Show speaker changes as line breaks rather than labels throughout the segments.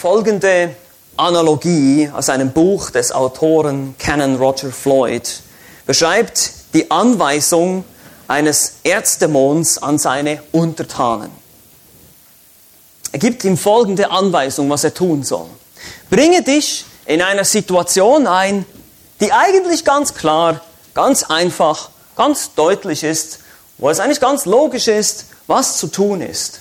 Folgende Analogie aus einem Buch des Autoren Canon Roger Floyd beschreibt die Anweisung eines Erzdämons an seine Untertanen. Er gibt ihm folgende Anweisung, was er tun soll. Bringe dich in einer Situation ein, die eigentlich ganz klar, ganz einfach, ganz deutlich ist, wo es eigentlich ganz logisch ist, was zu tun ist.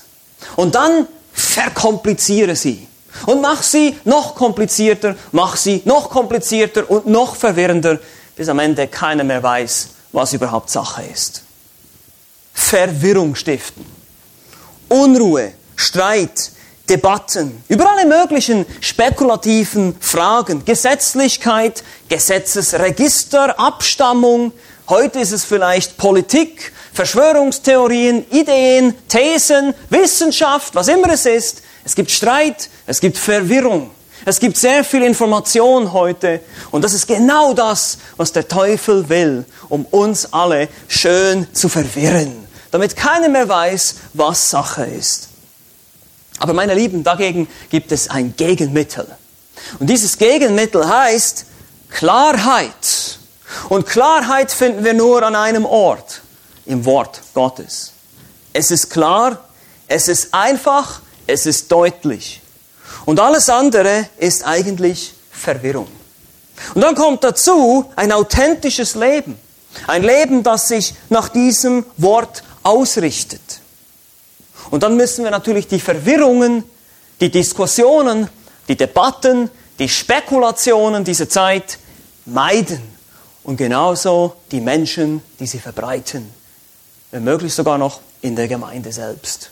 Und dann verkompliziere sie. Und mach sie noch komplizierter, mach sie noch komplizierter und noch verwirrender, bis am Ende keiner mehr weiß, was überhaupt Sache ist. Verwirrung stiften. Unruhe, Streit, Debatten über alle möglichen spekulativen Fragen, Gesetzlichkeit, Gesetzesregister, Abstammung. Heute ist es vielleicht Politik, Verschwörungstheorien, Ideen, Thesen, Wissenschaft, was immer es ist. Es gibt Streit, es gibt Verwirrung. Es gibt sehr viel Information heute und das ist genau das, was der Teufel will, um uns alle schön zu verwirren, damit keiner mehr weiß, was Sache ist. Aber meine Lieben, dagegen gibt es ein Gegenmittel. Und dieses Gegenmittel heißt Klarheit. Und Klarheit finden wir nur an einem Ort, im Wort Gottes. Es ist klar, es ist einfach, es ist deutlich. Und alles andere ist eigentlich Verwirrung. Und dann kommt dazu ein authentisches Leben. Ein Leben, das sich nach diesem Wort ausrichtet. Und dann müssen wir natürlich die Verwirrungen, die Diskussionen, die Debatten, die Spekulationen dieser Zeit meiden. Und genauso die Menschen, die sie verbreiten. Wenn möglich sogar noch in der Gemeinde selbst.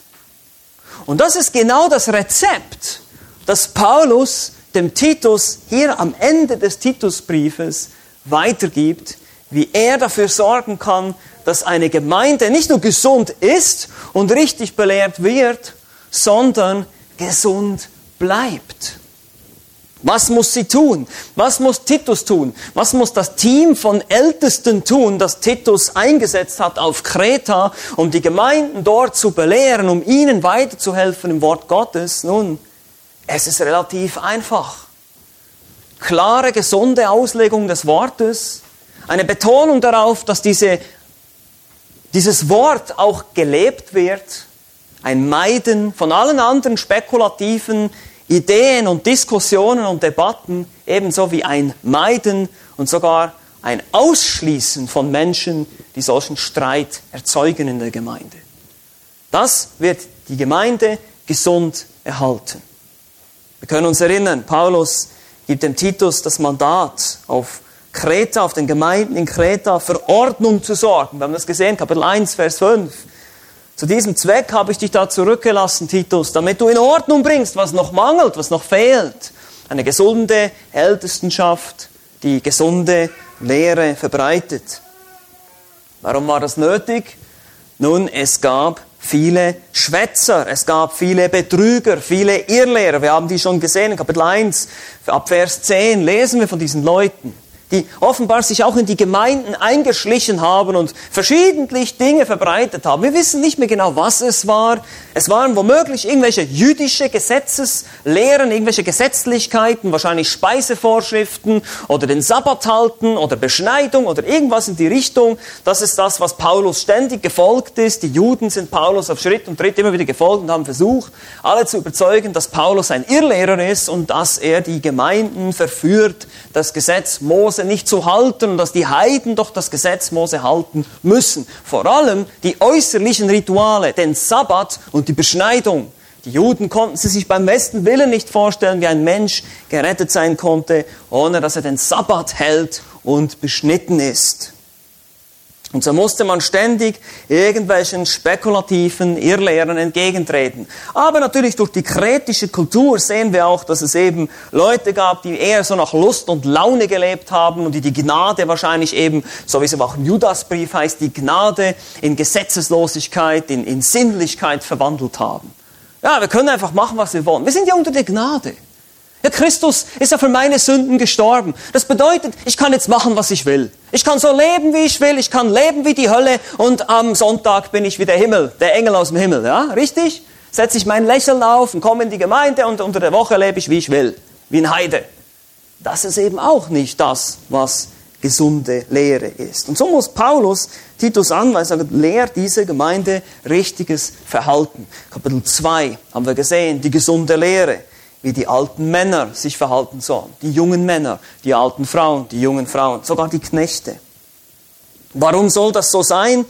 Und das ist genau das Rezept, das Paulus dem Titus hier am Ende des Titusbriefes weitergibt, wie er dafür sorgen kann, dass eine Gemeinde nicht nur gesund ist und richtig belehrt wird, sondern gesund bleibt. Was muss sie tun? Was muss Titus tun? Was muss das Team von Ältesten tun, das Titus eingesetzt hat auf Kreta, um die Gemeinden dort zu belehren, um ihnen weiterzuhelfen im Wort Gottes? Nun, es ist relativ einfach. Klare, gesunde Auslegung des Wortes, eine Betonung darauf, dass diese, dieses Wort auch gelebt wird, ein Meiden von allen anderen spekulativen Ideen und Diskussionen und Debatten ebenso wie ein Meiden und sogar ein Ausschließen von Menschen, die solchen Streit erzeugen in der Gemeinde. Das wird die Gemeinde gesund erhalten. Wir können uns erinnern, Paulus gibt dem Titus das Mandat, auf Kreta, auf den Gemeinden in Kreta für Ordnung zu sorgen. Wir haben das gesehen, Kapitel 1, Vers 5. Zu diesem Zweck habe ich dich da zurückgelassen, Titus, damit du in Ordnung bringst, was noch mangelt, was noch fehlt. Eine gesunde Ältestenschaft, die gesunde Lehre verbreitet. Warum war das nötig? Nun, es gab viele Schwätzer, es gab viele Betrüger, viele Irrlehrer. Wir haben die schon gesehen in Kapitel 1, ab Vers 10 lesen wir von diesen Leuten die offenbar sich auch in die Gemeinden eingeschlichen haben und verschiedentlich Dinge verbreitet haben. Wir wissen nicht mehr genau, was es war. Es waren womöglich irgendwelche jüdische Gesetzeslehren, irgendwelche Gesetzlichkeiten, wahrscheinlich Speisevorschriften oder den Sabbat halten oder Beschneidung oder irgendwas in die Richtung. Das ist das, was Paulus ständig gefolgt ist. Die Juden sind Paulus auf Schritt und Tritt immer wieder gefolgt und haben versucht, alle zu überzeugen, dass Paulus ein Irrlehrer ist und dass er die Gemeinden verführt, das Gesetz Mose nicht zu halten und dass die Heiden doch das Gesetz Mose halten müssen. Vor allem die äußerlichen Rituale, den Sabbat und die Beschneidung. Die Juden konnten sie sich beim besten Willen nicht vorstellen, wie ein Mensch gerettet sein konnte, ohne dass er den Sabbat hält und beschnitten ist. Und so musste man ständig irgendwelchen spekulativen Irrlehren entgegentreten. Aber natürlich durch die kretische Kultur sehen wir auch, dass es eben Leute gab, die eher so nach Lust und Laune gelebt haben und die die Gnade wahrscheinlich eben, so wie es auch im Judasbrief heißt, die Gnade in Gesetzeslosigkeit, in, in Sinnlichkeit verwandelt haben. Ja, wir können einfach machen, was wir wollen. Wir sind ja unter der Gnade. Ja, Christus ist ja für meine Sünden gestorben. Das bedeutet, ich kann jetzt machen, was ich will. Ich kann so leben, wie ich will. Ich kann leben wie die Hölle und am Sonntag bin ich wie der Himmel, der Engel aus dem Himmel. Ja, richtig? setze ich mein Lächeln auf und komme in die Gemeinde und unter der Woche lebe ich, wie ich will, wie ein Heide. Das ist eben auch nicht das, was gesunde Lehre ist. Und so muss Paulus Titus anweisen, sagt, lehrt diese Gemeinde richtiges Verhalten. Kapitel 2 haben wir gesehen, die gesunde Lehre, wie die alten Männer sich verhalten sollen, die jungen Männer, die alten Frauen, die jungen Frauen, sogar die Knechte. Warum soll das so sein?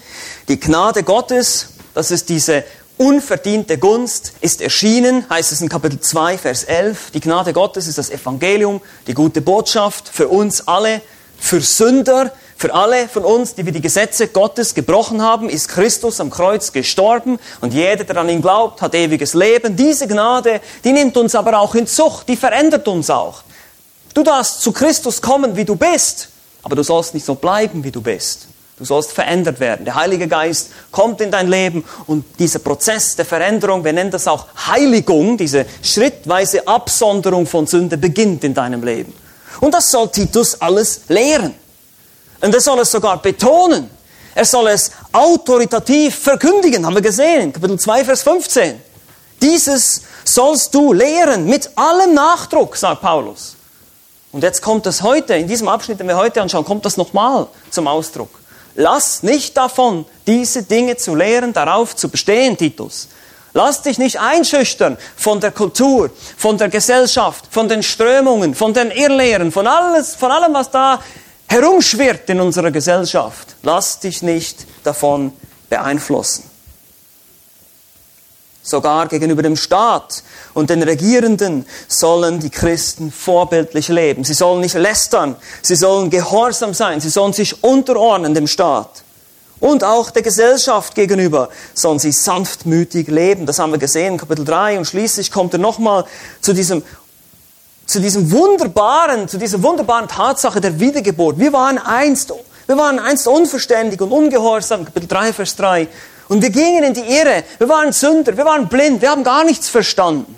Die Gnade Gottes, das ist diese unverdiente Gunst, ist erschienen, heißt es in Kapitel 2, Vers 11. Die Gnade Gottes ist das Evangelium, die gute Botschaft für uns alle, für Sünder, für alle von uns, die wir die Gesetze Gottes gebrochen haben, ist Christus am Kreuz gestorben und jeder, der an ihn glaubt, hat ewiges Leben. Diese Gnade, die nimmt uns aber auch in Zucht, die verändert uns auch. Du darfst zu Christus kommen, wie du bist, aber du sollst nicht so bleiben, wie du bist. Du sollst verändert werden. Der Heilige Geist kommt in dein Leben und dieser Prozess der Veränderung, wir nennen das auch Heiligung, diese schrittweise Absonderung von Sünde beginnt in deinem Leben. Und das soll Titus alles lehren. Und er soll es sogar betonen. Er soll es autoritativ verkündigen, haben wir gesehen, Kapitel 2, Vers 15. Dieses sollst du lehren mit allem Nachdruck, sagt Paulus. Und jetzt kommt es heute, in diesem Abschnitt, den wir heute anschauen, kommt das nochmal zum Ausdruck. Lass nicht davon, diese Dinge zu lehren, darauf zu bestehen, Titus. Lass dich nicht einschüchtern von der Kultur, von der Gesellschaft, von den Strömungen, von den Irrlehren, von alles, von allem, was da herumschwirrt in unserer Gesellschaft. Lass dich nicht davon beeinflussen. Sogar gegenüber dem Staat und den Regierenden sollen die Christen vorbildlich leben. Sie sollen nicht lästern, sie sollen gehorsam sein, sie sollen sich unterordnen dem Staat. Und auch der Gesellschaft gegenüber sollen sie sanftmütig leben. Das haben wir gesehen in Kapitel 3. Und schließlich kommt er nochmal zu diesem, zu diesem wunderbaren, zu dieser wunderbaren Tatsache der Wiedergeburt. Wir waren einst, wir waren einst unverständig und ungehorsam. Kapitel 3, Vers 3. Und wir gingen in die Irre. Wir waren Sünder. Wir waren blind. Wir haben gar nichts verstanden.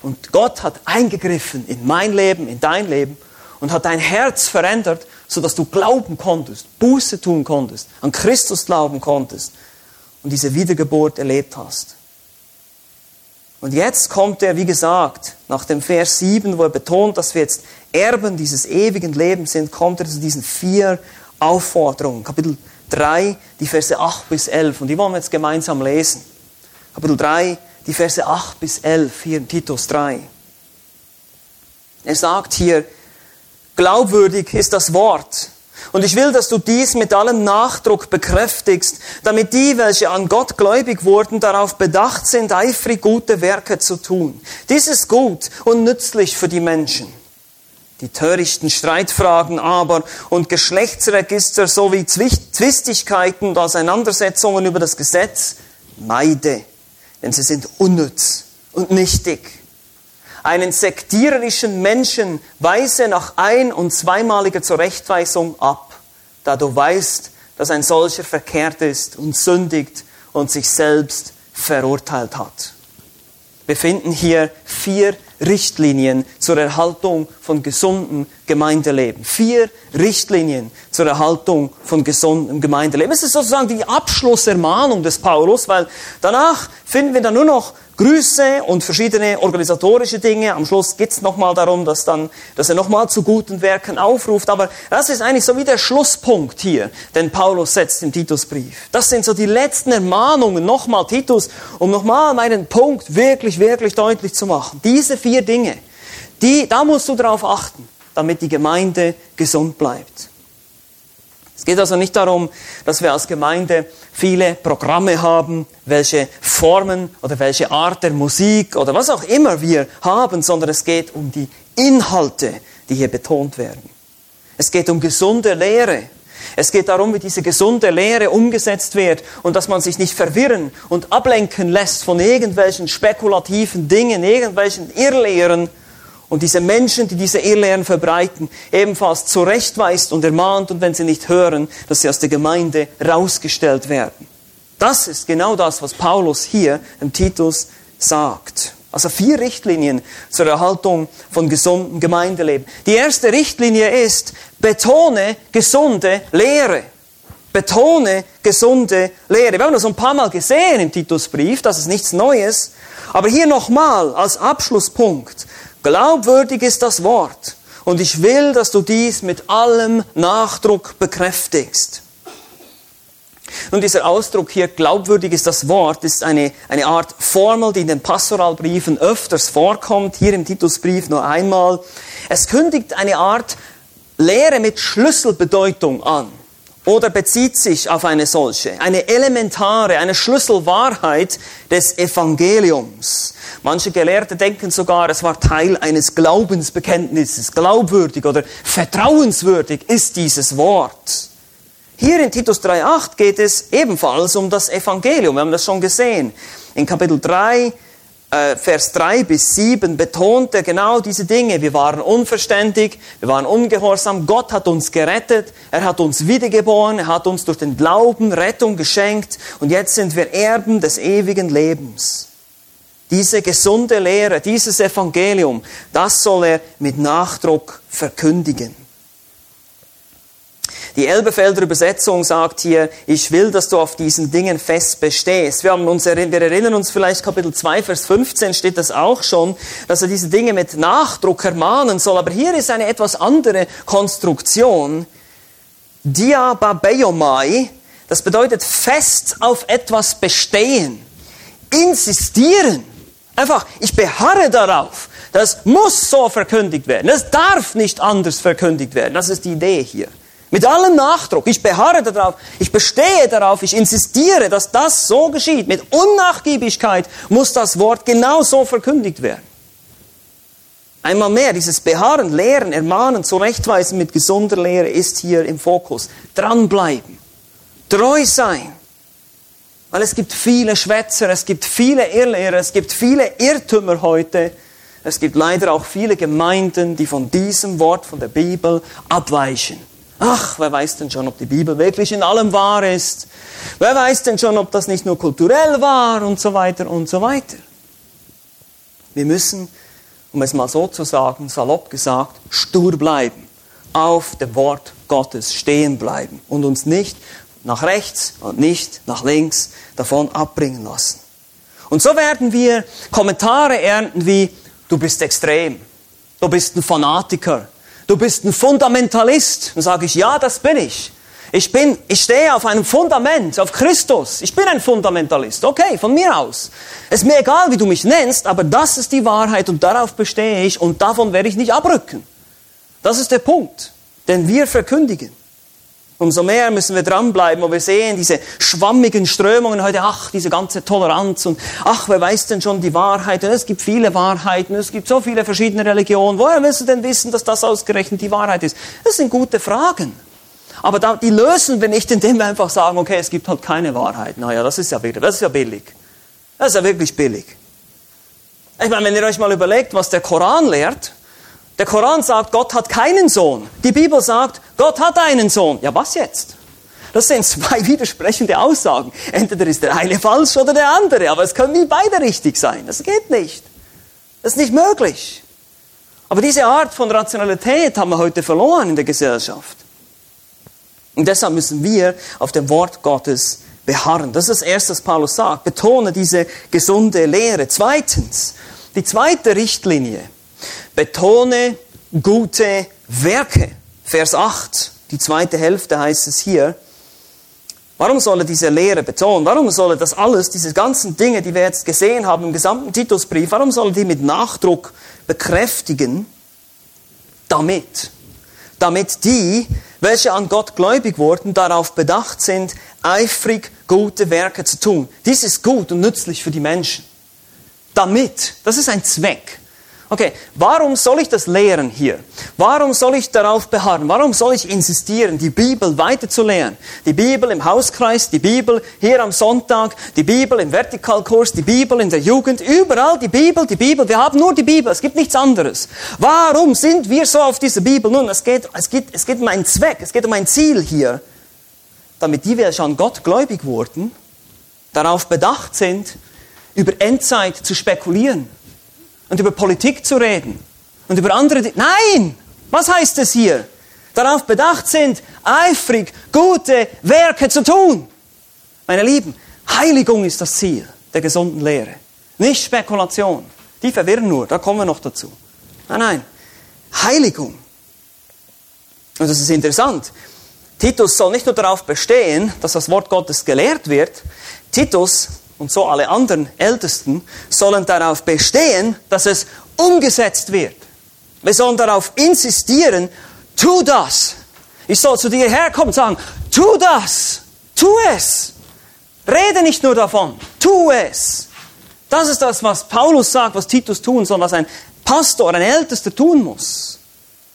Und Gott hat eingegriffen in mein Leben, in dein Leben und hat dein Herz verändert, sodass du glauben konntest, Buße tun konntest, an Christus glauben konntest und diese Wiedergeburt erlebt hast. Und jetzt kommt er, wie gesagt, nach dem Vers 7, wo er betont, dass wir jetzt Erben dieses ewigen Lebens sind, kommt er zu diesen vier Aufforderungen. Kapitel 3, die Verse 8 bis 11. Und die wollen wir jetzt gemeinsam lesen. Kapitel 3, die Verse 8 bis 11, hier in Titus 3. Er sagt hier, glaubwürdig ist das Wort. Und ich will, dass du dies mit allem Nachdruck bekräftigst, damit die, welche an Gott gläubig wurden, darauf bedacht sind, eifrig gute Werke zu tun. Dies ist gut und nützlich für die Menschen. Die törichten Streitfragen aber und Geschlechtsregister sowie Zwistigkeiten und Auseinandersetzungen über das Gesetz meide denn sie sind unnütz und nichtig. Einen sektiererischen Menschen weise nach ein- und zweimaliger Zurechtweisung ab, da du weißt, dass ein solcher verkehrt ist und sündigt und sich selbst verurteilt hat. Wir finden hier vier Richtlinien zur Erhaltung von gesundem Gemeindeleben. Vier Richtlinien zur Erhaltung von gesundem Gemeindeleben. Es ist sozusagen die Abschlussermahnung des Paulus, weil danach finden wir dann nur noch Grüße und verschiedene organisatorische Dinge. Am Schluss geht es nochmal darum, dass, dann, dass er nochmal zu guten Werken aufruft. Aber das ist eigentlich so wie der Schlusspunkt hier, den Paulus setzt im Titusbrief. Das sind so die letzten Ermahnungen, nochmal Titus, um nochmal meinen Punkt wirklich, wirklich deutlich zu machen. Diese vier Dinge, die, da musst du darauf achten, damit die Gemeinde gesund bleibt. Es geht also nicht darum, dass wir als Gemeinde viele Programme haben, welche Formen oder welche Art der Musik oder was auch immer wir haben, sondern es geht um die Inhalte, die hier betont werden. Es geht um gesunde Lehre. Es geht darum, wie diese gesunde Lehre umgesetzt wird und dass man sich nicht verwirren und ablenken lässt von irgendwelchen spekulativen Dingen, irgendwelchen Irrlehren, und diese Menschen, die diese Irrlehren verbreiten, ebenfalls zurechtweist und ermahnt und wenn sie nicht hören, dass sie aus der Gemeinde rausgestellt werden. Das ist genau das, was Paulus hier im Titus sagt. Also vier Richtlinien zur Erhaltung von gesundem Gemeindeleben. Die erste Richtlinie ist, betone gesunde Lehre. Betone gesunde Lehre. Wir haben das ein paar Mal gesehen im Titusbrief, das ist nichts Neues. Aber hier nochmal als Abschlusspunkt. Glaubwürdig ist das Wort. Und ich will, dass du dies mit allem Nachdruck bekräftigst. Nun, dieser Ausdruck hier, glaubwürdig ist das Wort, ist eine, eine Art Formel, die in den Pastoralbriefen öfters vorkommt, hier im Titusbrief nur einmal. Es kündigt eine Art Lehre mit Schlüsselbedeutung an oder bezieht sich auf eine solche, eine elementare, eine Schlüsselwahrheit des Evangeliums. Manche Gelehrte denken sogar, es war Teil eines Glaubensbekenntnisses, glaubwürdig oder vertrauenswürdig ist dieses Wort. Hier in Titus 3.8 geht es ebenfalls um das Evangelium. Wir haben das schon gesehen. In Kapitel 3, äh, Vers 3 bis 7 betont er genau diese Dinge. Wir waren unverständig, wir waren ungehorsam. Gott hat uns gerettet, er hat uns wiedergeboren, er hat uns durch den Glauben Rettung geschenkt und jetzt sind wir Erben des ewigen Lebens. Diese gesunde Lehre, dieses Evangelium, das soll er mit Nachdruck verkündigen. Die Elbefelder Übersetzung sagt hier, ich will, dass du auf diesen Dingen fest bestehst. Wir, haben uns, wir erinnern uns vielleicht Kapitel 2, Vers 15 steht das auch schon, dass er diese Dinge mit Nachdruck ermahnen soll. Aber hier ist eine etwas andere Konstruktion. Diababeiomai, das bedeutet fest auf etwas bestehen. Insistieren. Einfach, ich beharre darauf. Das muss so verkündigt werden. Das darf nicht anders verkündigt werden. Das ist die Idee hier. Mit allem Nachdruck. Ich beharre darauf, ich bestehe darauf, ich insistiere, dass das so geschieht. Mit Unnachgiebigkeit muss das Wort genau so verkündigt werden. Einmal mehr, dieses Beharren, Lehren, Ermahnen, Zurechtweisen mit gesunder Lehre ist hier im Fokus. Dranbleiben, treu sein. Weil es gibt viele Schwätzer, es gibt viele Irrlehrer, es gibt viele Irrtümer heute. Es gibt leider auch viele Gemeinden, die von diesem Wort, von der Bibel abweichen. Ach, wer weiß denn schon, ob die Bibel wirklich in allem wahr ist? Wer weiß denn schon, ob das nicht nur kulturell war und so weiter und so weiter? Wir müssen, um es mal so zu sagen, salopp gesagt, stur bleiben, auf dem Wort Gottes stehen bleiben und uns nicht nach rechts und nicht nach links davon abbringen lassen. Und so werden wir Kommentare ernten wie, du bist extrem, du bist ein Fanatiker, du bist ein Fundamentalist. Dann sage ich, ja, das bin ich. Ich bin, ich stehe auf einem Fundament, auf Christus. Ich bin ein Fundamentalist. Okay, von mir aus. Ist mir egal, wie du mich nennst, aber das ist die Wahrheit und darauf bestehe ich und davon werde ich nicht abrücken. Das ist der Punkt, den wir verkündigen. Umso mehr müssen wir dranbleiben, wo wir sehen diese schwammigen Strömungen heute, ach, diese ganze Toleranz und ach, wer weiß denn schon die Wahrheit? Und es gibt viele Wahrheiten, es gibt so viele verschiedene Religionen. Woher willst du denn wissen, dass das ausgerechnet die Wahrheit ist? Das sind gute Fragen. Aber da, die lösen wir nicht, indem wir einfach sagen, okay, es gibt halt keine Wahrheit. Naja, das ist ja wieder, das ist ja billig. Das ist ja wirklich billig. Ich meine, wenn ihr euch mal überlegt, was der Koran lehrt, der Koran sagt, Gott hat keinen Sohn. Die Bibel sagt, Gott hat einen Sohn. Ja, was jetzt? Das sind zwei widersprechende Aussagen. Entweder ist der eine falsch oder der andere, aber es können nicht beide richtig sein. Das geht nicht. Das ist nicht möglich. Aber diese Art von Rationalität haben wir heute verloren in der Gesellschaft. Und deshalb müssen wir auf dem Wort Gottes beharren. Das ist das Erste, was Paulus sagt. Betone diese gesunde Lehre. Zweitens, die zweite Richtlinie Betone gute Werke. Vers 8, die zweite Hälfte heißt es hier. Warum soll diese Lehre betonen? Warum soll das alles, diese ganzen Dinge, die wir jetzt gesehen haben im gesamten Titusbrief, warum soll die mit Nachdruck bekräftigen? Damit. Damit die, welche an Gott gläubig wurden, darauf bedacht sind, eifrig gute Werke zu tun. Dies ist gut und nützlich für die Menschen. Damit, das ist ein Zweck. Okay, warum soll ich das lehren hier? Warum soll ich darauf beharren? Warum soll ich insistieren, die Bibel weiter zu lehren? Die Bibel im Hauskreis, die Bibel hier am Sonntag, die Bibel im Vertikalkurs, die Bibel in der Jugend, überall die Bibel, die Bibel. Wir haben nur die Bibel, es gibt nichts anderes. Warum sind wir so auf diese Bibel? Nun, es geht, es geht, es geht um einen Zweck, es geht um ein Ziel hier, damit die, welche an Gott gläubig wurden, darauf bedacht sind, über Endzeit zu spekulieren und über Politik zu reden und über andere. Nein! Was heißt es hier? darauf bedacht sind, eifrig gute Werke zu tun. Meine Lieben, Heiligung ist das Ziel der gesunden Lehre, nicht Spekulation. Die verwirren nur, da kommen wir noch dazu. Nein, nein, Heiligung. Und das ist interessant. Titus soll nicht nur darauf bestehen, dass das Wort Gottes gelehrt wird. Titus und so alle anderen Ältesten sollen darauf bestehen, dass es umgesetzt wird. Wir sollen darauf insistieren, tu das. Ich soll zu dir herkommen und sagen, tu das, tu es. Rede nicht nur davon, tu es. Das ist das, was Paulus sagt, was Titus tun soll, was ein Pastor, ein Ältester tun muss.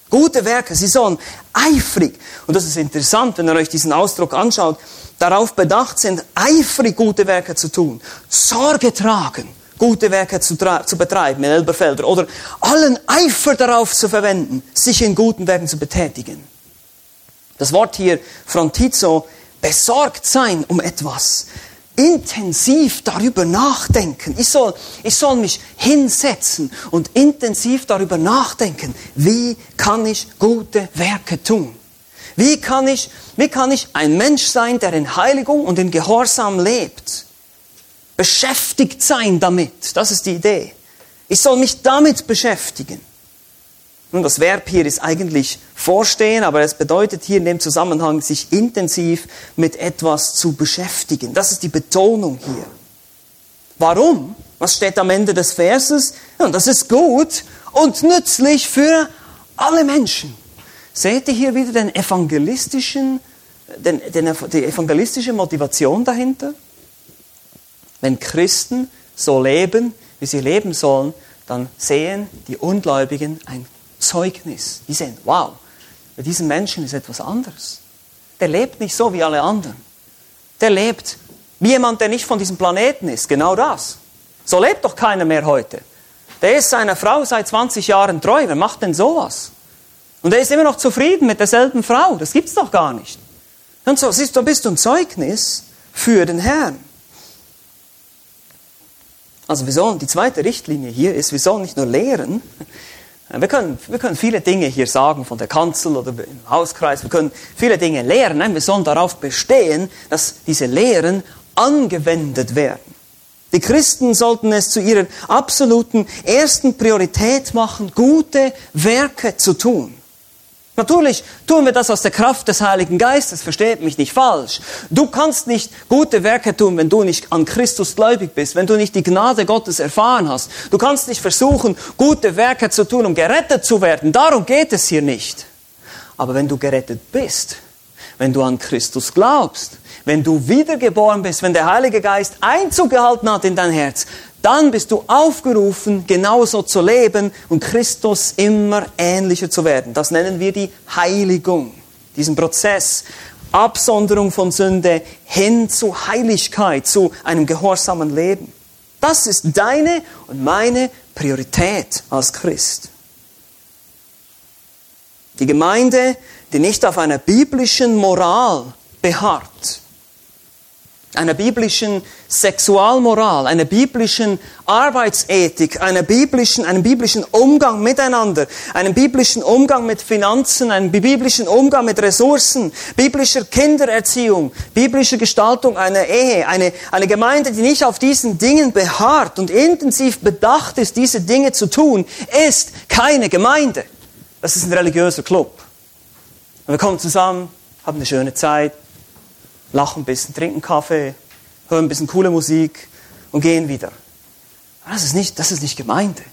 Gute Werke, sie sollen eifrig, und das ist interessant, wenn ihr euch diesen Ausdruck anschaut, darauf bedacht sind, eifrig gute Werke zu tun, Sorge tragen, gute Werke zu, zu betreiben in Elberfelder oder allen Eifer darauf zu verwenden, sich in guten Werken zu betätigen. Das Wort hier, frontizo, besorgt sein um etwas, intensiv darüber nachdenken. Ich soll, ich soll mich hinsetzen und intensiv darüber nachdenken, wie kann ich gute Werke tun? Wie kann ich, wie kann ich ein Mensch sein, der in Heiligung und in Gehorsam lebt? Beschäftigt sein damit, das ist die Idee. Ich soll mich damit beschäftigen. Nun, das Verb hier ist eigentlich vorstehen, aber es bedeutet hier in dem Zusammenhang, sich intensiv mit etwas zu beschäftigen. Das ist die Betonung hier. Warum? Was steht am Ende des Verses? Ja, das ist gut und nützlich für alle Menschen. Seht ihr hier wieder den evangelistischen, den, den, die evangelistische Motivation dahinter? Wenn Christen so leben, wie sie leben sollen, dann sehen die Ungläubigen ein Zeugnis. Die sehen, wow, bei diesem Menschen ist etwas anderes. Der lebt nicht so wie alle anderen. Der lebt wie jemand, der nicht von diesem Planeten ist. Genau das. So lebt doch keiner mehr heute. Der ist seiner Frau seit 20 Jahren treu. Wer macht denn sowas? Und er ist immer noch zufrieden mit derselben Frau. Das gibt's doch gar nicht. Und so, siehst du, bist du ein Zeugnis für den Herrn. Also wir sollen, die zweite Richtlinie hier ist, wir sollen nicht nur lehren, wir können, wir können viele Dinge hier sagen von der Kanzel oder im Hauskreis. Wir können viele Dinge lehren. Nein, wir sollen darauf bestehen, dass diese Lehren angewendet werden. Die Christen sollten es zu ihrer absoluten ersten Priorität machen, gute Werke zu tun. Natürlich tun wir das aus der Kraft des Heiligen Geistes, versteht mich nicht falsch. Du kannst nicht gute Werke tun, wenn du nicht an Christus gläubig bist, wenn du nicht die Gnade Gottes erfahren hast. Du kannst nicht versuchen, gute Werke zu tun, um gerettet zu werden. Darum geht es hier nicht. Aber wenn du gerettet bist, wenn du an Christus glaubst, wenn du wiedergeboren bist, wenn der Heilige Geist Einzug gehalten hat in dein Herz, dann bist du aufgerufen, genauso zu leben und Christus immer ähnlicher zu werden. Das nennen wir die Heiligung, diesen Prozess. Absonderung von Sünde hin zu Heiligkeit, zu einem gehorsamen Leben. Das ist deine und meine Priorität als Christ. Die Gemeinde, die nicht auf einer biblischen Moral beharrt, einer biblischen Sexualmoral, einer biblischen Arbeitsethik, einer biblischen, einem biblischen Umgang miteinander, einem biblischen Umgang mit Finanzen, einem biblischen Umgang mit Ressourcen, biblischer Kindererziehung, biblischer Gestaltung einer Ehe, eine, eine Gemeinde, die nicht auf diesen Dingen beharrt und intensiv bedacht ist, diese Dinge zu tun, ist keine Gemeinde. Das ist ein religiöser Club. Und wir kommen zusammen, haben eine schöne Zeit, lachen ein bisschen, trinken Kaffee, hören ein bisschen coole Musik und gehen wieder. Das ist nicht, das ist nicht Gemeinde.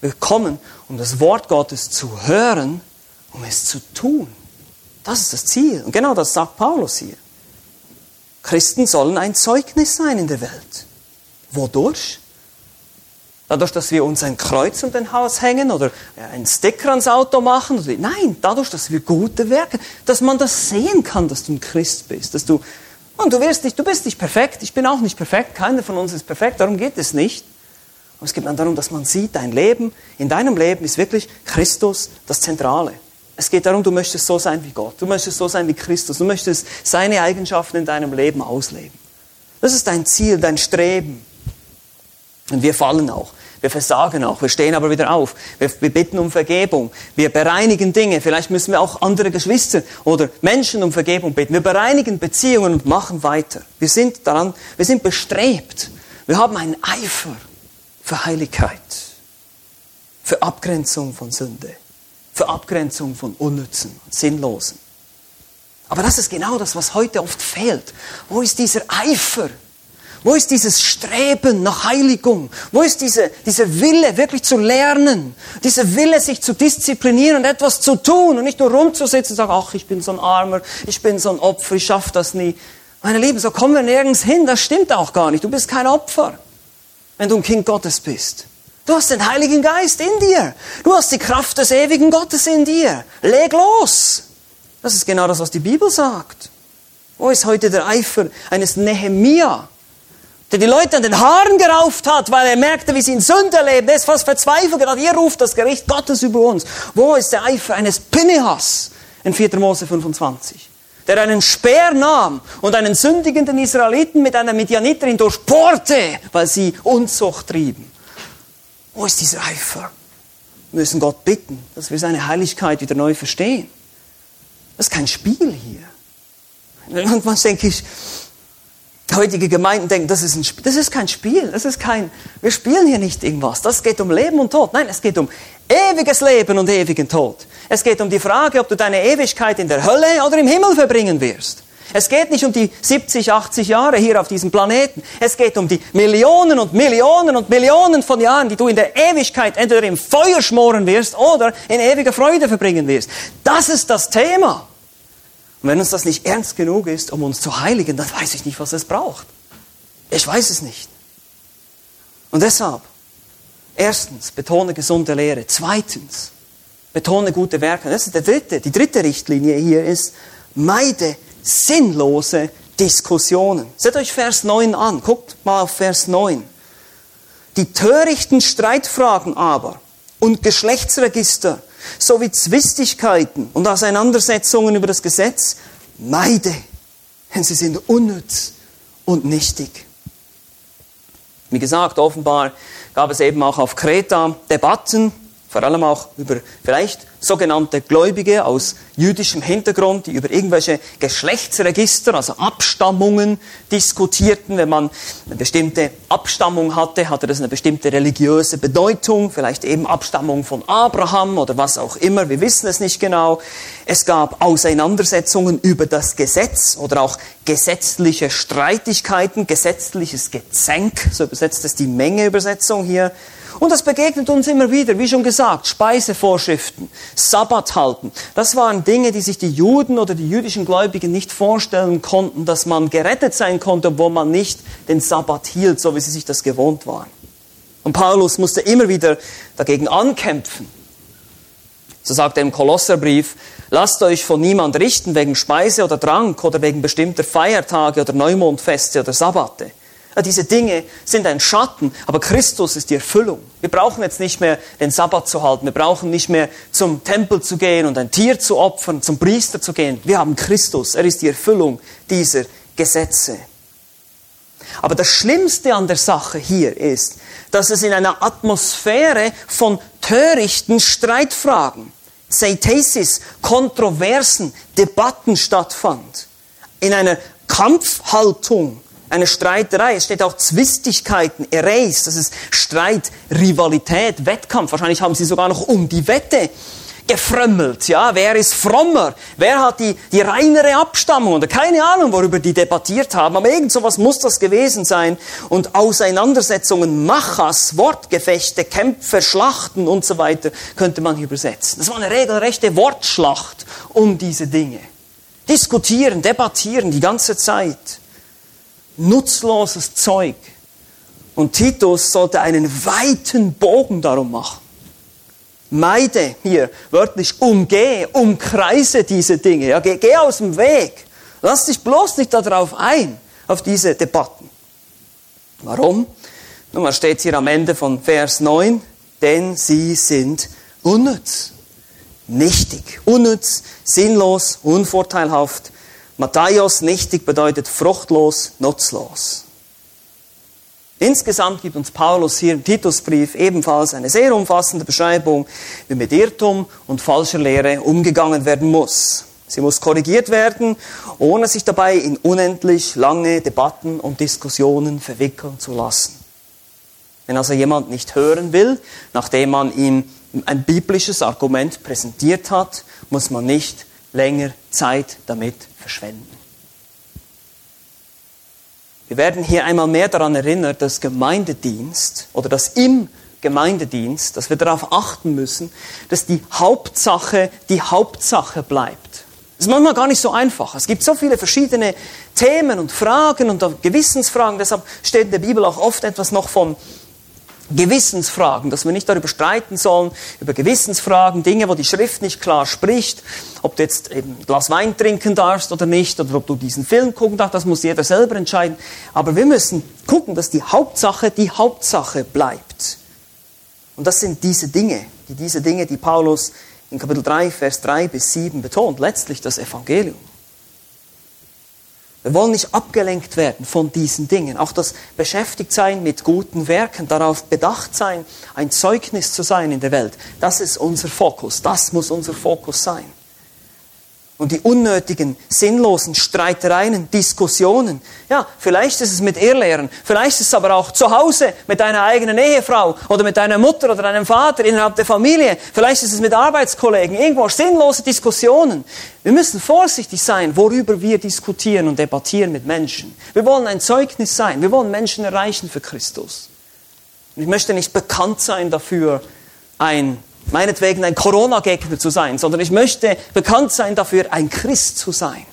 Wir kommen, um das Wort Gottes zu hören, um es zu tun. Das ist das Ziel. Und genau das sagt Paulus hier. Christen sollen ein Zeugnis sein in der Welt. Wodurch? Dadurch, dass wir uns ein Kreuz um den Haus hängen oder einen Sticker ans Auto machen? Nein, dadurch, dass wir gute Werke, dass man das sehen kann, dass du ein Christ bist, dass du und du wirst nicht, du bist nicht perfekt, ich bin auch nicht perfekt, keiner von uns ist perfekt, darum geht es nicht. Aber es geht dann darum, dass man sieht, dein Leben, in deinem Leben ist wirklich Christus das Zentrale. Es geht darum, du möchtest so sein wie Gott, du möchtest so sein wie Christus, du möchtest seine Eigenschaften in deinem Leben ausleben. Das ist dein Ziel, dein Streben. Und wir fallen auch. Wir versagen auch, wir stehen aber wieder auf. Wir, wir, bitten um Vergebung. Wir bereinigen Dinge. Vielleicht müssen wir auch andere Geschwister oder Menschen um Vergebung bitten. Wir bereinigen Beziehungen und machen weiter. Wir sind daran, wir sind bestrebt. Wir haben einen Eifer für Heiligkeit, für Abgrenzung von Sünde, für Abgrenzung von Unnützen, Sinnlosen. Aber das ist genau das, was heute oft fehlt. Wo ist dieser Eifer? Wo ist dieses Streben nach Heiligung? Wo ist diese, dieser Wille, wirklich zu lernen? Dieser Wille, sich zu disziplinieren und etwas zu tun und nicht nur rumzusitzen und sagen, ach, ich bin so ein Armer, ich bin so ein Opfer, ich schaffe das nie. Meine Lieben, so kommen wir nirgends hin. Das stimmt auch gar nicht. Du bist kein Opfer, wenn du ein Kind Gottes bist. Du hast den Heiligen Geist in dir. Du hast die Kraft des ewigen Gottes in dir. Leg los. Das ist genau das, was die Bibel sagt. Wo ist heute der Eifer eines Nehemia, der die Leute an den Haaren gerauft hat, weil er merkte, wie sie in Sünde leben. Er ist fast verzweifelt gerade. Ihr ruft das Gericht Gottes über uns. Wo ist der Eifer eines Pinehas in 4. Mose 25? Der einen Speer nahm und einen sündigenden Israeliten mit einer Midianiterin durchbohrte, weil sie Unzucht trieben. Wo ist dieser Eifer? Wir müssen Gott bitten, dass wir seine Heiligkeit wieder neu verstehen. Das ist kein Spiel hier. Und was denke ich, heutige Gemeinden denken, das ist, ein das ist kein Spiel, das ist kein, wir spielen hier nicht irgendwas. Das geht um Leben und Tod. Nein, es geht um ewiges Leben und ewigen Tod. Es geht um die Frage, ob du deine Ewigkeit in der Hölle oder im Himmel verbringen wirst. Es geht nicht um die 70, 80 Jahre hier auf diesem Planeten. Es geht um die Millionen und Millionen und Millionen von Jahren, die du in der Ewigkeit entweder im Feuer schmoren wirst oder in ewiger Freude verbringen wirst. Das ist das Thema. Und wenn uns das nicht ernst genug ist, um uns zu heiligen, dann weiß ich nicht, was es braucht. Ich weiß es nicht. Und deshalb, erstens, betone gesunde Lehre. Zweitens, betone gute Werke. Das ist der dritte, die dritte Richtlinie hier ist, meide sinnlose Diskussionen. Seht euch Vers 9 an. Guckt mal auf Vers 9. Die törichten Streitfragen aber und Geschlechtsregister sowie Zwistigkeiten und Auseinandersetzungen über das Gesetz meide, denn sie sind unnütz und nichtig. Wie gesagt, offenbar gab es eben auch auf Kreta Debatten vor allem auch über vielleicht sogenannte Gläubige aus jüdischem Hintergrund, die über irgendwelche Geschlechtsregister, also Abstammungen diskutierten. Wenn man eine bestimmte Abstammung hatte, hatte das eine bestimmte religiöse Bedeutung, vielleicht eben Abstammung von Abraham oder was auch immer, wir wissen es nicht genau. Es gab Auseinandersetzungen über das Gesetz oder auch gesetzliche Streitigkeiten, gesetzliches Gezänk, so übersetzt es die Menge-Übersetzung hier. Und das begegnet uns immer wieder, wie schon gesagt, Speisevorschriften, Sabbat halten. Das waren Dinge, die sich die Juden oder die jüdischen Gläubigen nicht vorstellen konnten, dass man gerettet sein konnte, wo man nicht den Sabbat hielt, so wie sie sich das gewohnt waren. Und Paulus musste immer wieder dagegen ankämpfen. So sagt er im Kolosserbrief, lasst euch von niemand richten wegen Speise oder Trank oder wegen bestimmter Feiertage oder Neumondfeste oder Sabbate diese Dinge sind ein Schatten, aber Christus ist die Erfüllung. Wir brauchen jetzt nicht mehr den Sabbat zu halten, wir brauchen nicht mehr zum Tempel zu gehen und ein Tier zu opfern, zum Priester zu gehen. Wir haben Christus, er ist die Erfüllung dieser Gesetze. Aber das Schlimmste an der Sache hier ist, dass es in einer Atmosphäre von törichten Streitfragen, Zeitesis, Kontroversen, Debatten stattfand. In einer Kampfhaltung eine Streiterei. Es steht auch Zwistigkeiten, Erase, das ist Streit, Rivalität, Wettkampf. Wahrscheinlich haben sie sogar noch um die Wette gefrömmelt. Ja, wer ist frommer? Wer hat die, die reinere Abstammung? Oder keine Ahnung, worüber die debattiert haben. Aber irgend sowas muss das gewesen sein. Und Auseinandersetzungen, Machas, Wortgefechte, Kämpfe, Schlachten und so weiter könnte man übersetzen. Das war eine regelrechte Wortschlacht um diese Dinge. Diskutieren, debattieren die ganze Zeit nutzloses Zeug. Und Titus sollte einen weiten Bogen darum machen. Meide hier, wörtlich umgehe, umkreise diese Dinge. Ja, geh, geh aus dem Weg. Lass dich bloß nicht darauf ein, auf diese Debatten. Warum? Nun, was steht hier am Ende von Vers 9? Denn sie sind unnütz, nichtig, unnütz, sinnlos, unvorteilhaft, Matthäus nichtig bedeutet fruchtlos, nutzlos. Insgesamt gibt uns Paulus hier im Titusbrief ebenfalls eine sehr umfassende Beschreibung, wie mit Irrtum und falscher Lehre umgegangen werden muss. Sie muss korrigiert werden, ohne sich dabei in unendlich lange Debatten und Diskussionen verwickeln zu lassen. Wenn also jemand nicht hören will, nachdem man ihm ein biblisches Argument präsentiert hat, muss man nicht länger Zeit damit verschwenden. Wir werden hier einmal mehr daran erinnert, dass Gemeindedienst oder das im Gemeindedienst, dass wir darauf achten müssen, dass die Hauptsache die Hauptsache bleibt. Das ist manchmal gar nicht so einfach. Es gibt so viele verschiedene Themen und Fragen und Gewissensfragen. Deshalb steht in der Bibel auch oft etwas noch von Gewissensfragen, dass wir nicht darüber streiten sollen, über Gewissensfragen, Dinge, wo die Schrift nicht klar spricht, ob du jetzt eben ein Glas Wein trinken darfst oder nicht, oder ob du diesen Film gucken darfst, das muss jeder selber entscheiden. Aber wir müssen gucken, dass die Hauptsache die Hauptsache bleibt. Und das sind diese Dinge, die diese Dinge, die Paulus in Kapitel 3, Vers 3 bis 7 betont, letztlich das Evangelium. Wir wollen nicht abgelenkt werden von diesen Dingen. Auch das Beschäftigtsein mit guten Werken, darauf bedacht sein, ein Zeugnis zu sein in der Welt, das ist unser Fokus. Das muss unser Fokus sein und die unnötigen, sinnlosen Streitereien, Diskussionen. Ja, vielleicht ist es mit Irrlehren, vielleicht ist es aber auch zu Hause mit deiner eigenen Ehefrau oder mit deiner Mutter oder deinem Vater innerhalb der Familie, vielleicht ist es mit Arbeitskollegen, irgendwo sinnlose Diskussionen. Wir müssen vorsichtig sein, worüber wir diskutieren und debattieren mit Menschen. Wir wollen ein Zeugnis sein, wir wollen Menschen erreichen für Christus. Und ich möchte nicht bekannt sein dafür, ein meinetwegen ein Corona-Gegner zu sein, sondern ich möchte bekannt sein dafür, ein Christ zu sein.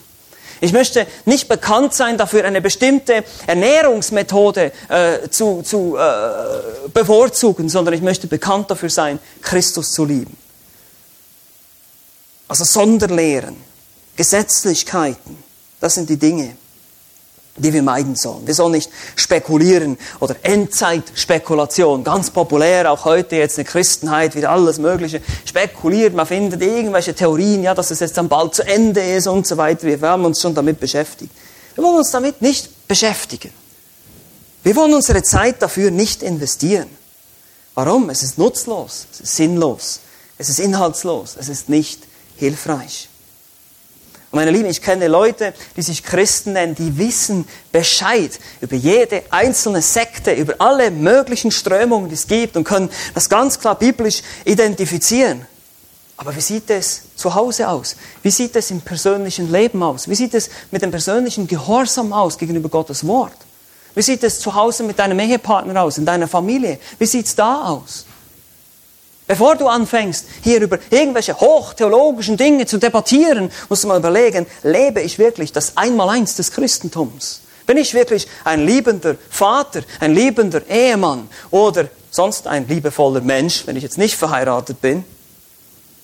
Ich möchte nicht bekannt sein dafür, eine bestimmte Ernährungsmethode äh, zu, zu äh, bevorzugen, sondern ich möchte bekannt dafür sein, Christus zu lieben. Also Sonderlehren, Gesetzlichkeiten, das sind die Dinge, die wir meiden sollen. Wir sollen nicht spekulieren oder Endzeitspekulation, ganz populär, auch heute jetzt in der Christenheit, wieder alles Mögliche, spekuliert, man findet irgendwelche Theorien, ja, dass es jetzt dann bald zu Ende ist und so weiter. Wir haben uns schon damit beschäftigt. Wir wollen uns damit nicht beschäftigen. Wir wollen unsere Zeit dafür nicht investieren. Warum? Es ist nutzlos, es ist sinnlos, es ist inhaltslos, es ist nicht hilfreich. Und meine Lieben, ich kenne Leute, die sich Christen nennen, die wissen Bescheid über jede einzelne Sekte, über alle möglichen Strömungen, die es gibt und können das ganz klar biblisch identifizieren. Aber wie sieht es zu Hause aus? Wie sieht es im persönlichen Leben aus? Wie sieht es mit dem persönlichen Gehorsam aus gegenüber Gottes Wort? Wie sieht es zu Hause mit deinem Ehepartner aus, in deiner Familie? Wie sieht es da aus? Bevor du anfängst, hier über irgendwelche hochtheologischen Dinge zu debattieren, musst du mal überlegen, lebe ich wirklich das Einmaleins des Christentums? Bin ich wirklich ein liebender Vater, ein liebender Ehemann oder sonst ein liebevoller Mensch, wenn ich jetzt nicht verheiratet bin?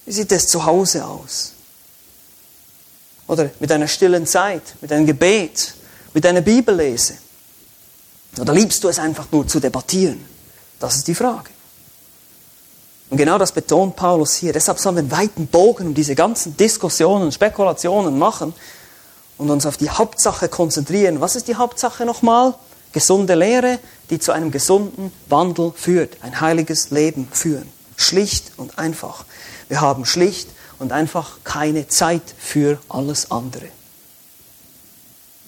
Wie sieht es zu Hause aus? Oder mit einer stillen Zeit, mit einem Gebet, mit einer Bibellese? Oder liebst du es einfach nur zu debattieren? Das ist die Frage. Und genau das betont Paulus hier. Deshalb sollen wir einen weiten Bogen um diese ganzen Diskussionen und Spekulationen machen und uns auf die Hauptsache konzentrieren. Was ist die Hauptsache nochmal? Gesunde Lehre, die zu einem gesunden Wandel führt, ein heiliges Leben führen. Schlicht und einfach. Wir haben schlicht und einfach keine Zeit für alles andere.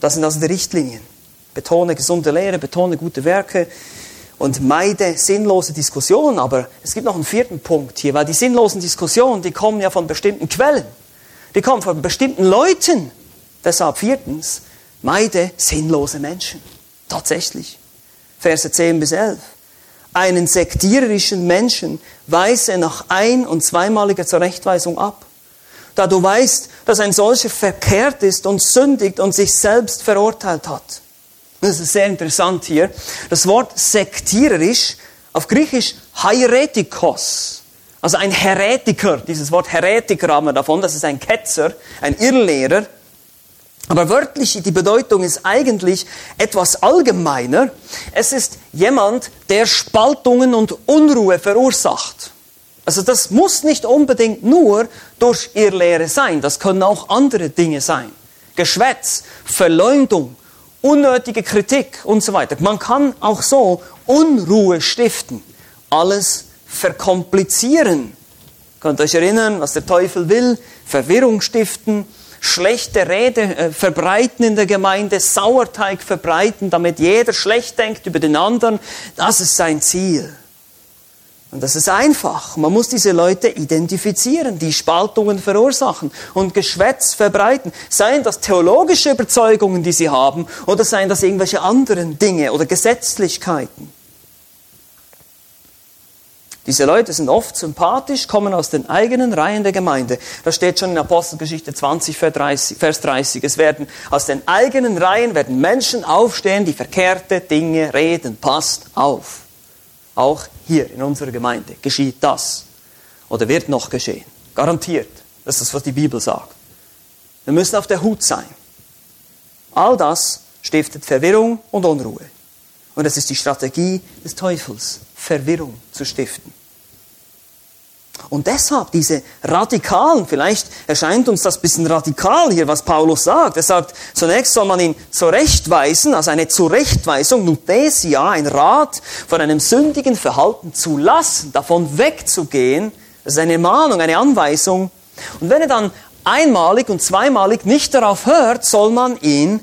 Das sind also die Richtlinien. Betone gesunde Lehre, betone gute Werke, und meide sinnlose Diskussionen. Aber es gibt noch einen vierten Punkt hier, weil die sinnlosen Diskussionen, die kommen ja von bestimmten Quellen. Die kommen von bestimmten Leuten. Deshalb viertens, meide sinnlose Menschen. Tatsächlich. Verse 10 bis 11. Einen sektiererischen Menschen weise nach ein- und zweimaliger Zurechtweisung ab. Da du weißt, dass ein solcher verkehrt ist und sündigt und sich selbst verurteilt hat. Das ist sehr interessant hier. Das Wort sektiererisch, auf Griechisch Heretikos. Also ein Heretiker, dieses Wort Heretiker haben wir davon, das ist ein Ketzer, ein Irrlehrer. Aber wörtlich, die Bedeutung ist eigentlich etwas allgemeiner. Es ist jemand, der Spaltungen und Unruhe verursacht. Also das muss nicht unbedingt nur durch Irrlehre sein, das können auch andere Dinge sein. Geschwätz, Verleumdung, unnötige Kritik und so weiter. Man kann auch so Unruhe stiften, alles verkomplizieren. Könnt ihr euch erinnern, was der Teufel will? Verwirrung stiften, schlechte Rede äh, verbreiten in der Gemeinde, Sauerteig verbreiten, damit jeder schlecht denkt über den anderen. Das ist sein Ziel. Und das ist einfach. Man muss diese Leute identifizieren, die Spaltungen verursachen und Geschwätz verbreiten. Seien das theologische Überzeugungen, die sie haben, oder seien das irgendwelche anderen Dinge oder Gesetzlichkeiten. Diese Leute sind oft sympathisch, kommen aus den eigenen Reihen der Gemeinde. Das steht schon in Apostelgeschichte 20, Vers 30. Es werden aus den eigenen Reihen werden Menschen aufstehen, die verkehrte Dinge reden. Passt auf. Auch hier in unserer Gemeinde geschieht das oder wird noch geschehen. Garantiert. Das ist das, was die Bibel sagt. Wir müssen auf der Hut sein. All das stiftet Verwirrung und Unruhe. Und es ist die Strategie des Teufels, Verwirrung zu stiften. Und deshalb diese radikalen, vielleicht erscheint uns das bisschen radikal hier, was Paulus sagt. Er sagt, zunächst soll man ihn zurechtweisen, also eine Zurechtweisung, Nuthesia, ein Rat von einem sündigen Verhalten zu lassen, davon wegzugehen. Das ist eine Mahnung, eine Anweisung. Und wenn er dann einmalig und zweimalig nicht darauf hört, soll man ihn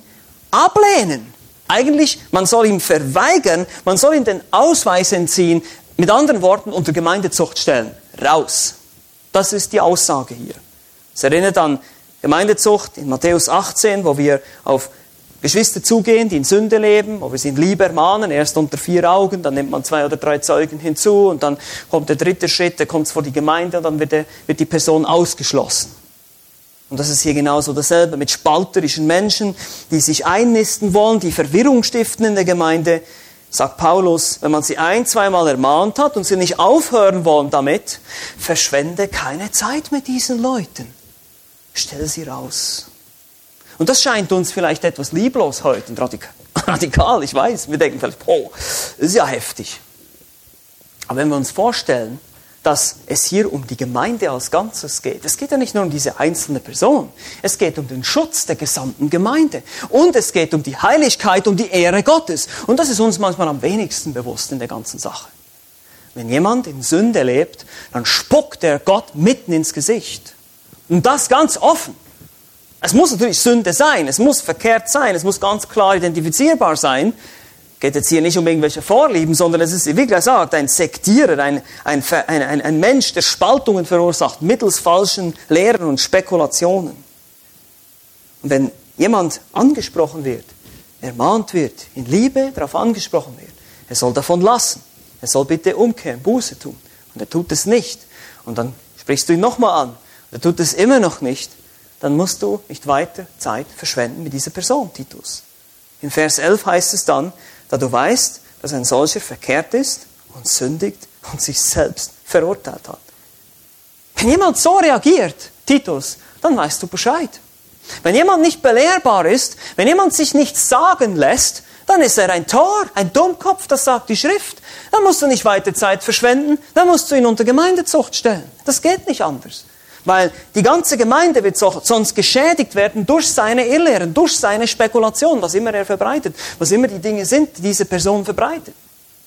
ablehnen. Eigentlich, man soll ihm verweigern, man soll ihm den Ausweis entziehen, mit anderen Worten unter Gemeindezucht stellen raus. Das ist die Aussage hier. Es erinnert an Gemeindezucht in Matthäus 18, wo wir auf Geschwister zugehen, die in Sünde leben, wo wir sie in Liebe ermahnen, erst unter vier Augen, dann nimmt man zwei oder drei Zeugen hinzu und dann kommt der dritte Schritt, der kommt vor die Gemeinde und dann wird, der, wird die Person ausgeschlossen. Und das ist hier genauso dasselbe mit spalterischen Menschen, die sich einnisten wollen, die Verwirrung stiften in der Gemeinde, sagt Paulus, wenn man sie ein, zweimal ermahnt hat und sie nicht aufhören wollen damit, verschwende keine Zeit mit diesen Leuten. Stell sie raus. Und das scheint uns vielleicht etwas lieblos heute und radikal, ich weiß. Wir denken vielleicht, oh, ist ja heftig. Aber wenn wir uns vorstellen, dass es hier um die Gemeinde als Ganzes geht. Es geht ja nicht nur um diese einzelne Person. Es geht um den Schutz der gesamten Gemeinde. Und es geht um die Heiligkeit und die Ehre Gottes. Und das ist uns manchmal am wenigsten bewusst in der ganzen Sache. Wenn jemand in Sünde lebt, dann spuckt er Gott mitten ins Gesicht. Und das ganz offen. Es muss natürlich Sünde sein, es muss verkehrt sein, es muss ganz klar identifizierbar sein geht jetzt hier nicht um irgendwelche Vorlieben, sondern es ist, wie gesagt, ein Sektierer, ein, ein, ein, ein Mensch, der Spaltungen verursacht mittels falschen Lehren und Spekulationen. Und wenn jemand angesprochen wird, ermahnt wird, in Liebe darauf angesprochen wird, er soll davon lassen. Er soll bitte umkehren, Buße tun. Und er tut es nicht. Und dann sprichst du ihn nochmal an. Und er tut es immer noch nicht. Dann musst du nicht weiter Zeit verschwenden mit dieser Person, Titus. In Vers 11 heißt es dann, da du weißt, dass ein solcher verkehrt ist und sündigt und sich selbst verurteilt hat. Wenn jemand so reagiert, Titus, dann weißt du Bescheid. Wenn jemand nicht belehrbar ist, wenn jemand sich nichts sagen lässt, dann ist er ein Tor, ein Dummkopf, das sagt die Schrift. Dann musst du nicht weiter Zeit verschwenden, dann musst du ihn unter Gemeindezucht stellen. Das geht nicht anders. Weil die ganze Gemeinde wird sonst geschädigt werden durch seine Irrlehren, durch seine Spekulation, was immer er verbreitet, was immer die Dinge sind, die diese Person verbreitet.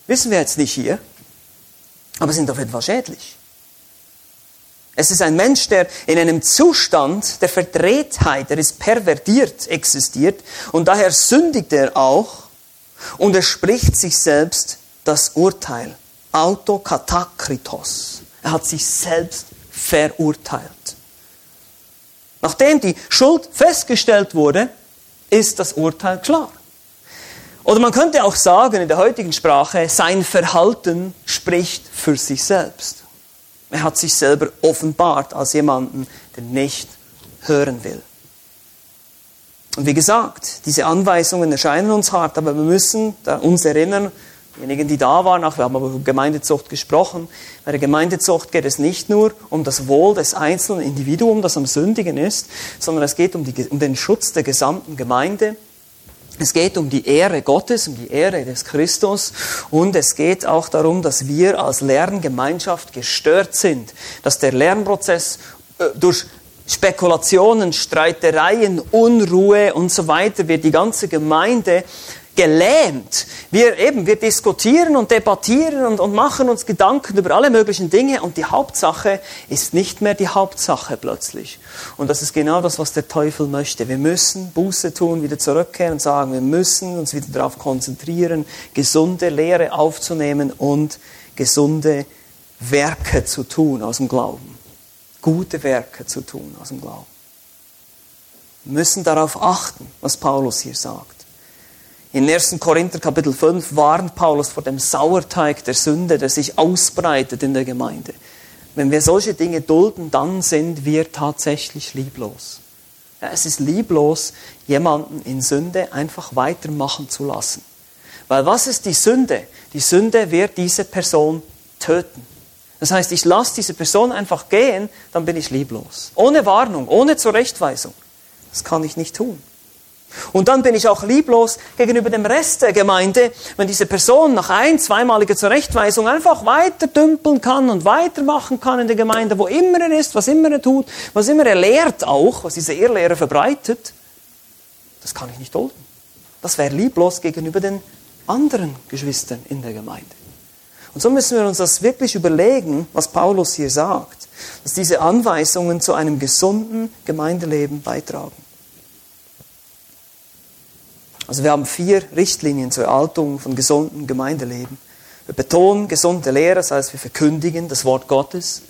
Wissen wir jetzt nicht hier, aber sind auf jeden Fall schädlich. Es ist ein Mensch, der in einem Zustand der Verdrehtheit, der ist pervertiert, existiert und daher sündigt er auch und er spricht sich selbst das Urteil. Autokatakritos. Er hat sich selbst verurteilt. Nachdem die Schuld festgestellt wurde, ist das Urteil klar. Oder man könnte auch sagen in der heutigen Sprache, sein Verhalten spricht für sich selbst. Er hat sich selber offenbart als jemanden, der nicht hören will. Und wie gesagt, diese Anweisungen erscheinen uns hart, aber wir müssen uns erinnern, Diejenigen, die da waren, auch wir haben über Gemeindezucht gesprochen. Bei der Gemeindezucht geht es nicht nur um das Wohl des einzelnen Individuums, das am Sündigen ist, sondern es geht um, die, um den Schutz der gesamten Gemeinde. Es geht um die Ehre Gottes, um die Ehre des Christus und es geht auch darum, dass wir als Lerngemeinschaft gestört sind, dass der Lernprozess äh, durch Spekulationen, Streitereien, Unruhe und so weiter wird die ganze Gemeinde gelähmt. Wir eben, wir diskutieren und debattieren und, und machen uns Gedanken über alle möglichen Dinge und die Hauptsache ist nicht mehr die Hauptsache plötzlich. Und das ist genau das, was der Teufel möchte. Wir müssen Buße tun, wieder zurückkehren und sagen, wir müssen uns wieder darauf konzentrieren, gesunde Lehre aufzunehmen und gesunde Werke zu tun aus dem Glauben. Gute Werke zu tun aus dem Glauben. Wir müssen darauf achten, was Paulus hier sagt. In 1. Korinther Kapitel 5 warnt Paulus vor dem Sauerteig der Sünde, der sich ausbreitet in der Gemeinde. Wenn wir solche Dinge dulden, dann sind wir tatsächlich lieblos. Ja, es ist lieblos, jemanden in Sünde einfach weitermachen zu lassen. Weil was ist die Sünde? Die Sünde wird diese Person töten. Das heißt, ich lasse diese Person einfach gehen, dann bin ich lieblos. Ohne Warnung, ohne Zurechtweisung. Das kann ich nicht tun. Und dann bin ich auch lieblos gegenüber dem Rest der Gemeinde, wenn diese Person nach ein-, zweimaliger Zurechtweisung einfach weiter dümpeln kann und weitermachen kann in der Gemeinde, wo immer er ist, was immer er tut, was immer er lehrt auch, was diese Irrlehre verbreitet. Das kann ich nicht dulden. Das wäre lieblos gegenüber den anderen Geschwistern in der Gemeinde. Und so müssen wir uns das wirklich überlegen, was Paulus hier sagt, dass diese Anweisungen zu einem gesunden Gemeindeleben beitragen. Also wir haben vier Richtlinien zur Erhaltung von gesundem Gemeindeleben. Wir betonen gesunde Lehre, das heißt wir verkündigen das Wort Gottes,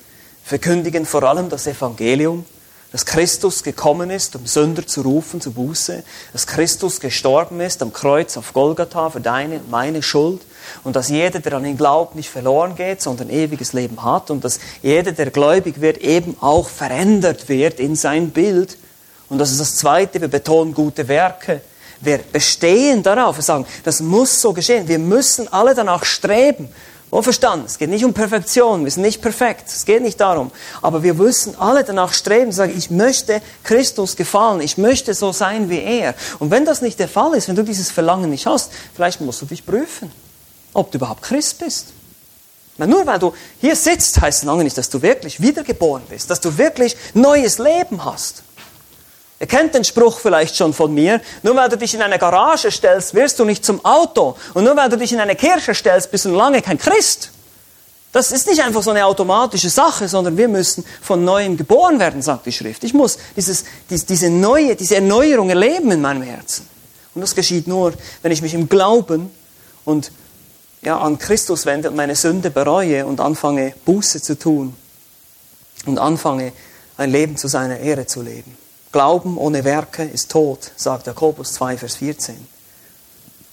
verkündigen vor allem das Evangelium, dass Christus gekommen ist, um Sünder zu rufen zu Buße, dass Christus gestorben ist am Kreuz auf Golgatha für deine und meine Schuld und dass jeder, der an ihn glaubt, nicht verloren geht, sondern ewiges Leben hat und dass jeder, der gläubig wird, eben auch verändert wird in sein Bild. Und das ist das Zweite, wir betonen gute Werke. Wir bestehen darauf, wir sagen, das muss so geschehen. Wir müssen alle danach streben. Wohlverstanden, es geht nicht um Perfektion, wir sind nicht perfekt, es geht nicht darum. Aber wir müssen alle danach streben, sagen, ich möchte Christus gefallen, ich möchte so sein wie er. Und wenn das nicht der Fall ist, wenn du dieses Verlangen nicht hast, vielleicht musst du dich prüfen, ob du überhaupt Christ bist. Na, nur weil du hier sitzt, heißt es lange nicht, dass du wirklich wiedergeboren bist, dass du wirklich neues Leben hast. Ihr kennt den Spruch vielleicht schon von mir, nur weil du dich in eine Garage stellst, wirst du nicht zum Auto. Und nur weil du dich in eine Kirche stellst, bist du lange kein Christ. Das ist nicht einfach so eine automatische Sache, sondern wir müssen von neuem geboren werden, sagt die Schrift. Ich muss dieses, diese neue, diese Erneuerung erleben in meinem Herzen. Und das geschieht nur, wenn ich mich im Glauben und ja, an Christus wende und meine Sünde bereue und anfange Buße zu tun und anfange ein Leben zu seiner Ehre zu leben. Glauben ohne Werke ist tot, sagt Jakobus 2, Vers 14.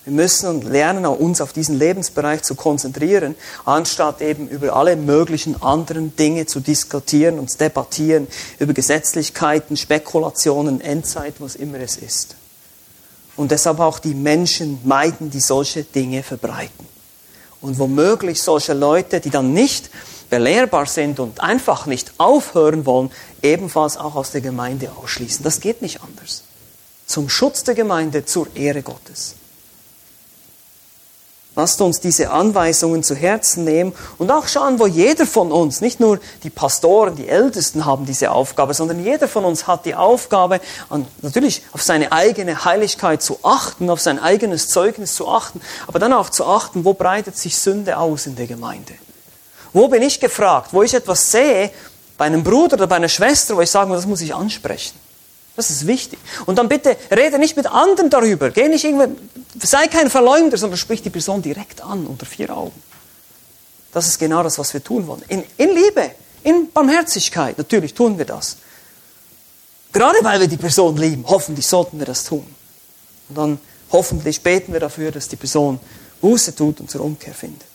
Wir müssen lernen, uns auf diesen Lebensbereich zu konzentrieren, anstatt eben über alle möglichen anderen Dinge zu diskutieren und zu debattieren, über Gesetzlichkeiten, Spekulationen, Endzeit, was immer es ist. Und deshalb auch die Menschen meiden, die solche Dinge verbreiten. Und womöglich solche Leute, die dann nicht belehrbar sind und einfach nicht aufhören wollen, ebenfalls auch aus der Gemeinde ausschließen. Das geht nicht anders. Zum Schutz der Gemeinde, zur Ehre Gottes. Lasst uns diese Anweisungen zu Herzen nehmen und auch schauen, wo jeder von uns, nicht nur die Pastoren, die Ältesten haben diese Aufgabe, sondern jeder von uns hat die Aufgabe, natürlich auf seine eigene Heiligkeit zu achten, auf sein eigenes Zeugnis zu achten, aber dann auch zu achten, wo breitet sich Sünde aus in der Gemeinde. Wo bin ich gefragt? Wo ich etwas sehe, bei einem Bruder oder bei einer Schwester, wo ich sage, das muss ich ansprechen. Das ist wichtig. Und dann bitte rede nicht mit anderen darüber. Geh nicht irgendwie, sei kein Verleumder, sondern sprich die Person direkt an unter vier Augen. Das ist genau das, was wir tun wollen. In, in Liebe, in Barmherzigkeit, natürlich tun wir das. Gerade weil wir die Person lieben, hoffentlich sollten wir das tun. Und dann hoffentlich beten wir dafür, dass die Person Buße tut und zur Umkehr findet.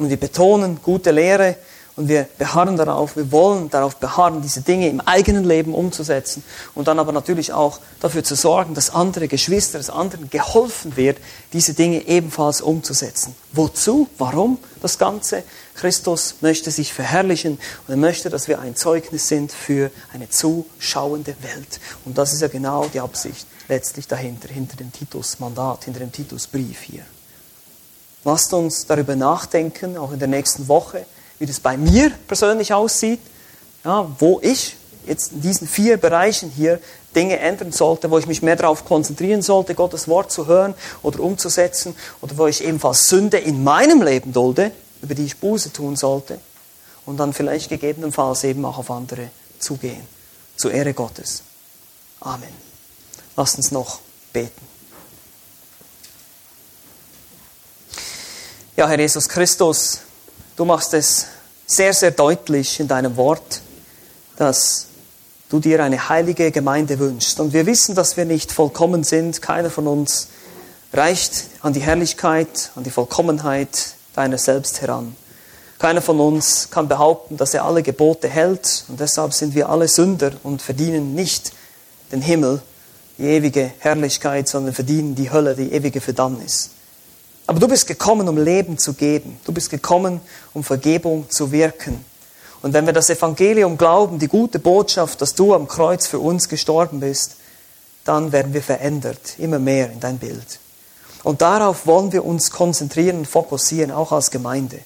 Und wir betonen gute Lehre und wir beharren darauf, wir wollen darauf beharren, diese Dinge im eigenen Leben umzusetzen und dann aber natürlich auch dafür zu sorgen, dass andere Geschwister, dass anderen geholfen wird, diese Dinge ebenfalls umzusetzen. Wozu? Warum das Ganze? Christus möchte sich verherrlichen und er möchte, dass wir ein Zeugnis sind für eine zuschauende Welt. Und das ist ja genau die Absicht letztlich dahinter, hinter dem Titusmandat, hinter dem Titusbrief hier. Lasst uns darüber nachdenken, auch in der nächsten Woche, wie das bei mir persönlich aussieht. ja, wo ich jetzt in diesen vier Bereichen hier Dinge ändern sollte, wo ich mich mehr darauf konzentrieren sollte, Gottes Wort zu hören oder umzusetzen, oder wo ich ebenfalls Sünde in meinem Leben dulde, über die ich Buße tun sollte, und dann vielleicht gegebenenfalls eben auch auf andere zugehen. Zur Ehre Gottes. Amen. Lasst uns noch beten. Ja, Herr Jesus Christus, du machst es sehr, sehr deutlich in deinem Wort, dass du dir eine heilige Gemeinde wünschst. Und wir wissen, dass wir nicht vollkommen sind. Keiner von uns reicht an die Herrlichkeit, an die Vollkommenheit deiner selbst heran. Keiner von uns kann behaupten, dass er alle Gebote hält. Und deshalb sind wir alle Sünder und verdienen nicht den Himmel, die ewige Herrlichkeit, sondern verdienen die Hölle, die ewige Verdammnis. Aber du bist gekommen, um Leben zu geben. Du bist gekommen, um Vergebung zu wirken. Und wenn wir das Evangelium glauben, die gute Botschaft, dass du am Kreuz für uns gestorben bist, dann werden wir verändert, immer mehr in dein Bild. Und darauf wollen wir uns konzentrieren und fokussieren, auch als Gemeinde.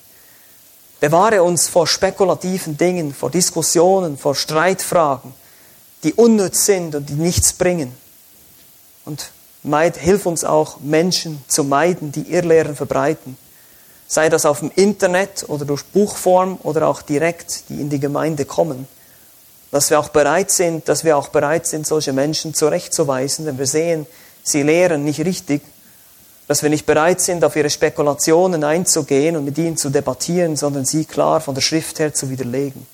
Bewahre uns vor spekulativen Dingen, vor Diskussionen, vor Streitfragen, die unnütz sind und die nichts bringen. Und Meid, hilf uns auch, Menschen zu meiden, die Irrlehren verbreiten. Sei das auf dem Internet oder durch Buchform oder auch direkt, die in die Gemeinde kommen. Dass wir auch bereit sind, dass wir auch bereit sind, solche Menschen zurechtzuweisen, wenn wir sehen, sie lehren nicht richtig. Dass wir nicht bereit sind, auf ihre Spekulationen einzugehen und mit ihnen zu debattieren, sondern sie klar von der Schrift her zu widerlegen.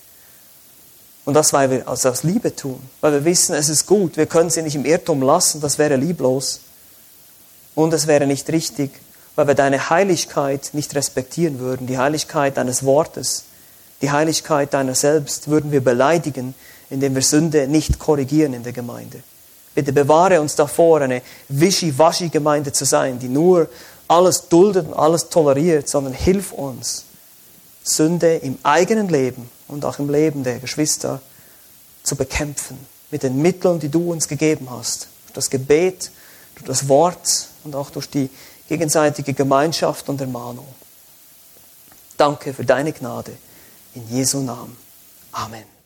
Und das, weil wir also aus Liebe tun, weil wir wissen, es ist gut, wir können sie nicht im Irrtum lassen, das wäre lieblos. Und es wäre nicht richtig, weil wir deine Heiligkeit nicht respektieren würden, die Heiligkeit deines Wortes, die Heiligkeit deiner selbst würden wir beleidigen, indem wir Sünde nicht korrigieren in der Gemeinde. Bitte bewahre uns davor, eine Wischi-Waschi-Gemeinde zu sein, die nur alles duldet und alles toleriert, sondern hilf uns, Sünde im eigenen Leben und auch im Leben der Geschwister zu bekämpfen mit den Mitteln, die du uns gegeben hast. Durch das Gebet, durch das Wort und auch durch die gegenseitige Gemeinschaft und Ermahnung. Danke für deine Gnade. In Jesu Namen. Amen.